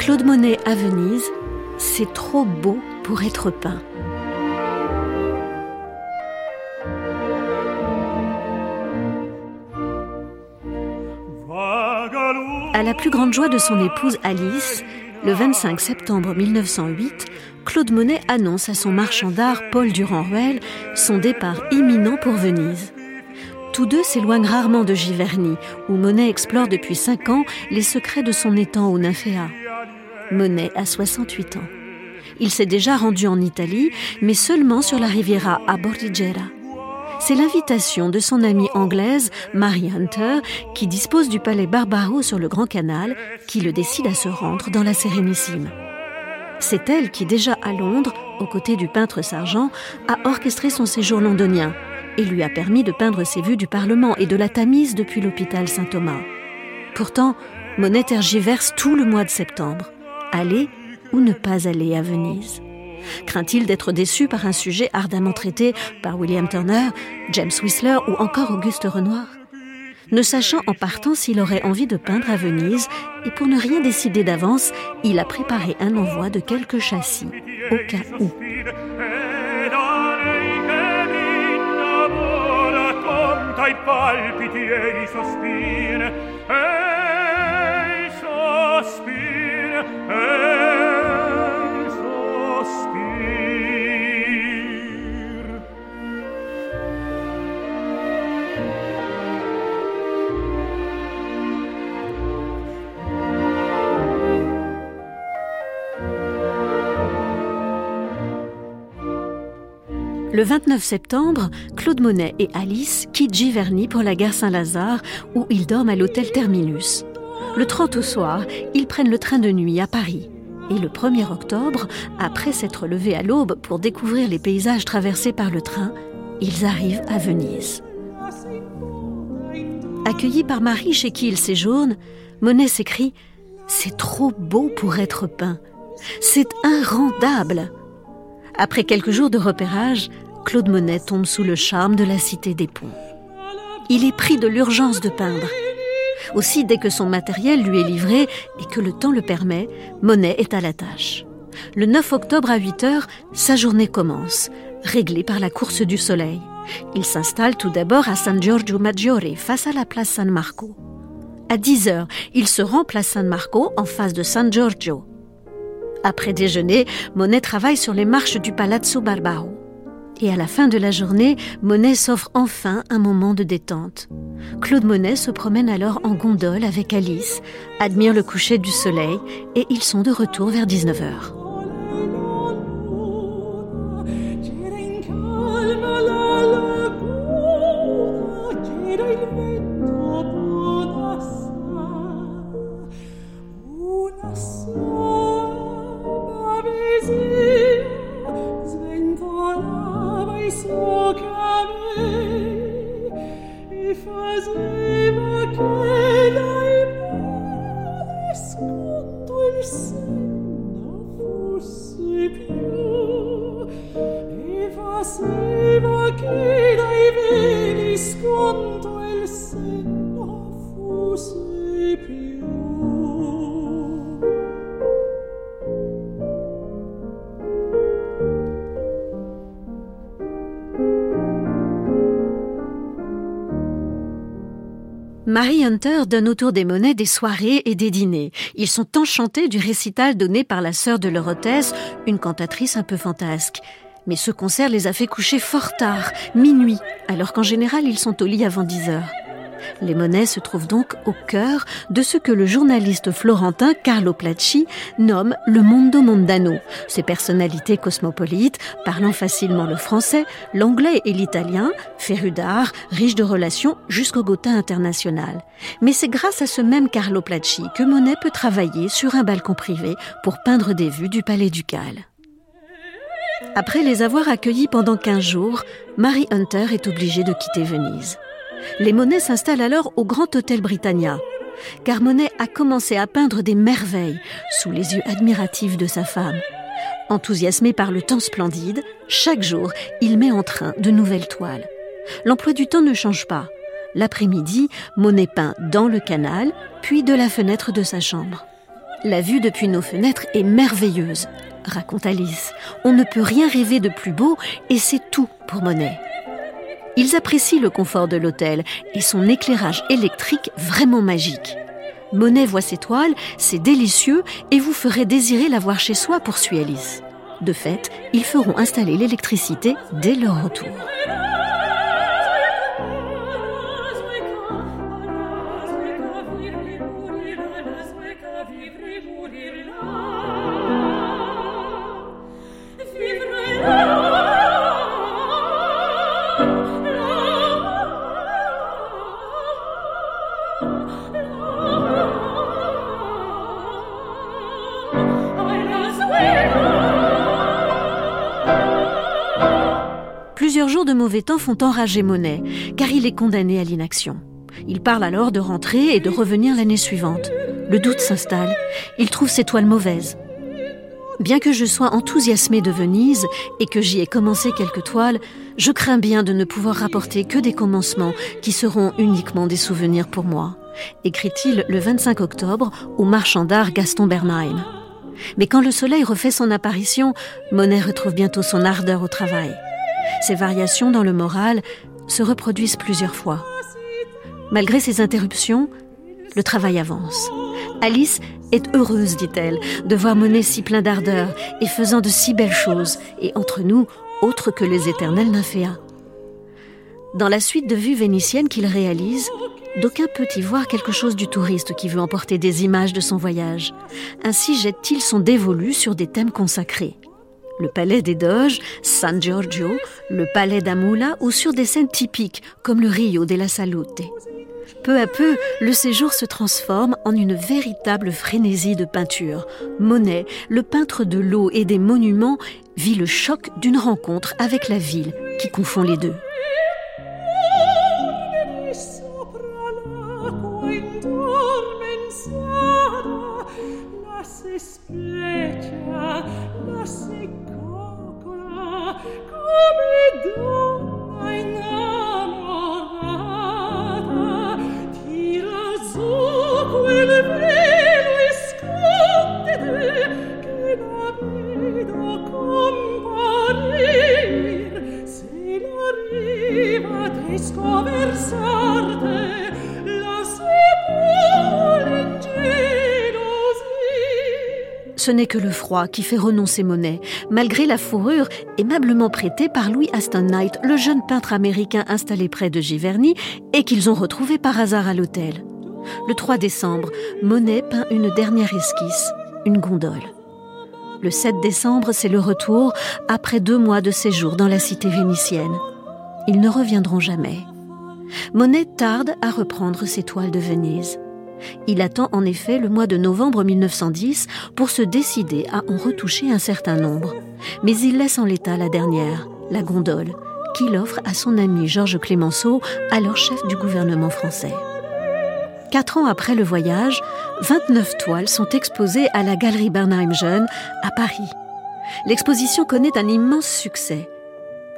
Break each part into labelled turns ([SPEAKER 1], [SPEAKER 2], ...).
[SPEAKER 1] Claude Monet à Venise, c'est trop beau pour être peint. À la plus grande joie de son épouse Alice, le 25 septembre 1908, Claude Monet annonce à son marchand d'art Paul Durand-Ruel son départ imminent pour Venise. Tous deux s'éloignent rarement de Giverny, où Monet explore depuis cinq ans les secrets de son étang au Nymphéa. Monet a 68 ans. Il s'est déjà rendu en Italie, mais seulement sur la Riviera à Bordighera. C'est l'invitation de son amie anglaise, Mary Hunter, qui dispose du palais Barbaro sur le Grand Canal, qui le décide à se rendre dans la Sérénissime. C'est elle qui, déjà à Londres, aux côtés du peintre Sargent, a orchestré son séjour londonien et lui a permis de peindre ses vues du Parlement et de la Tamise depuis l'hôpital Saint-Thomas. Pourtant, Monet tergiverse tout le mois de septembre. Aller ou ne pas aller à Venise Craint-il d'être déçu par un sujet ardemment traité par William Turner, James Whistler ou encore Auguste Renoir? Ne sachant en partant s'il aurait envie de peindre à Venise, et pour ne rien décider d'avance, il a préparé un envoi de quelques châssis, au cas où. Le 29 septembre, Claude Monet et Alice quittent Giverny pour la gare Saint-Lazare où ils dorment à l'hôtel Terminus. Le 30 au soir, ils prennent le train de nuit à Paris. Et le 1er octobre, après s'être levés à l'aube pour découvrir les paysages traversés par le train, ils arrivent à Venise. Accueilli par Marie chez qui il séjourne, Monet s'écrie C'est trop beau pour être peint. C'est irrendable. Après quelques jours de repérage, Claude Monet tombe sous le charme de la cité des ponts. Il est pris de l'urgence de peindre. Aussi, dès que son matériel lui est livré et que le temps le permet, Monet est à la tâche. Le 9 octobre à 8 heures, sa journée commence, réglée par la course du soleil. Il s'installe tout d'abord à San Giorgio Maggiore, face à la place San Marco. À 10 heures, il se rend place San Marco en face de San Giorgio. Après déjeuner, Monet travaille sur les marches du Palazzo Barbaro. Et à la fin de la journée, Monet s'offre enfin un moment de détente. Claude Monet se promène alors en gondole avec Alice, admire le coucher du soleil et ils sont de retour vers 19h. Marie Hunter donne autour des monnaies des soirées et des dîners. Ils sont enchantés du récital donné par la sœur de leur hôtesse, une cantatrice un peu fantasque. Mais ce concert les a fait coucher fort tard, minuit, alors qu'en général ils sont au lit avant 10 heures. Les monnaies se trouvent donc au cœur de ce que le journaliste florentin Carlo Placci nomme le mondo mondano, ces personnalités cosmopolites, parlant facilement le français, l'anglais et l'italien, férus d'art, riches de relations jusqu'au Gotha international. Mais c'est grâce à ce même Carlo Placci que Monet peut travailler sur un balcon privé pour peindre des vues du palais ducal. Après les avoir accueillis pendant 15 jours, Marie Hunter est obligée de quitter Venise. Les Monet s'installent alors au Grand Hôtel Britannia, car Monet a commencé à peindre des merveilles sous les yeux admiratifs de sa femme. Enthousiasmé par le temps splendide, chaque jour, il met en train de nouvelles toiles. L'emploi du temps ne change pas. L'après-midi, Monet peint dans le canal, puis de la fenêtre de sa chambre. La vue depuis nos fenêtres est merveilleuse, raconte Alice. On ne peut rien rêver de plus beau et c'est tout pour Monet. Ils apprécient le confort de l'hôtel et son éclairage électrique vraiment magique. Monet voit ses toiles, c'est délicieux et vous ferez désirer la voir chez soi, poursuit Alice. De fait, ils feront installer l'électricité dès leur retour. Plusieurs jours de mauvais temps font enrager Monet, car il est condamné à l'inaction. Il parle alors de rentrer et de revenir l'année suivante. Le doute s'installe. Il trouve ses toiles mauvaises. Bien que je sois enthousiasmé de Venise et que j'y ai commencé quelques toiles, je crains bien de ne pouvoir rapporter que des commencements qui seront uniquement des souvenirs pour moi, écrit-il le 25 octobre au marchand d'art Gaston Bernheim. Mais quand le soleil refait son apparition, Monet retrouve bientôt son ardeur au travail. Ces variations dans le moral se reproduisent plusieurs fois. Malgré ces interruptions, le travail avance. Alice est heureuse, dit-elle, de voir Monet si plein d'ardeur et faisant de si belles choses, et entre nous, autres que les éternels nymphéas. Dans la suite de vues vénitiennes qu'il réalise, d'aucuns peut y voir quelque chose du touriste qui veut emporter des images de son voyage. Ainsi jette-t-il son dévolu sur des thèmes consacrés le palais des Doges, San Giorgio, le palais d'Amula ou sur des scènes typiques comme le Rio de la Salute. Peu à peu, le séjour se transforme en une véritable frénésie de peinture. Monet, le peintre de l'eau et des monuments, vit le choc d'une rencontre avec la ville qui confond les deux. Ce n'est que le froid qui fait renoncer Monet, malgré la fourrure aimablement prêtée par Louis Aston Knight, le jeune peintre américain installé près de Giverny et qu'ils ont retrouvé par hasard à l'hôtel. Le 3 décembre, Monet peint une dernière esquisse, une gondole. Le 7 décembre, c'est le retour après deux mois de séjour dans la cité vénitienne. Ils ne reviendront jamais. Monet tarde à reprendre ses toiles de Venise. Il attend en effet le mois de novembre 1910 pour se décider à en retoucher un certain nombre. Mais il laisse en l'état la dernière, la gondole, qu'il offre à son ami Georges Clémenceau, alors chef du gouvernement français. Quatre ans après le voyage, 29 toiles sont exposées à la Galerie Bernheim Jeune à Paris. L'exposition connaît un immense succès.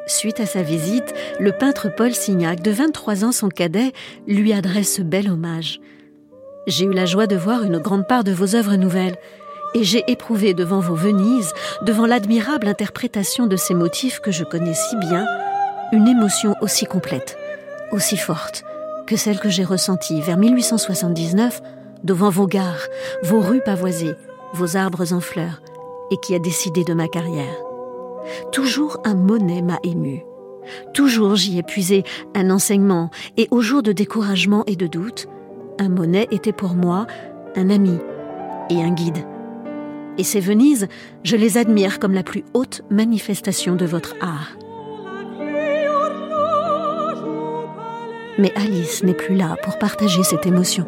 [SPEAKER 1] Suite à sa visite, le peintre Paul Signac, de 23 ans son cadet, lui adresse ce bel hommage. J'ai eu la joie de voir une grande part de vos œuvres nouvelles, et j'ai éprouvé devant vos Venise, devant l'admirable interprétation de ces motifs que je connais si bien, une émotion aussi complète, aussi forte que celle que j'ai ressentie vers 1879 devant vos gares, vos rues pavoisées, vos arbres en fleurs, et qui a décidé de ma carrière. Toujours un Monet m'a ému. Toujours j'y ai puisé un enseignement, et au jour de découragement et de doute, Monet était pour moi un ami et un guide. Et ces Venises, je les admire comme la plus haute manifestation de votre art. Mais Alice n'est plus là pour partager cette émotion.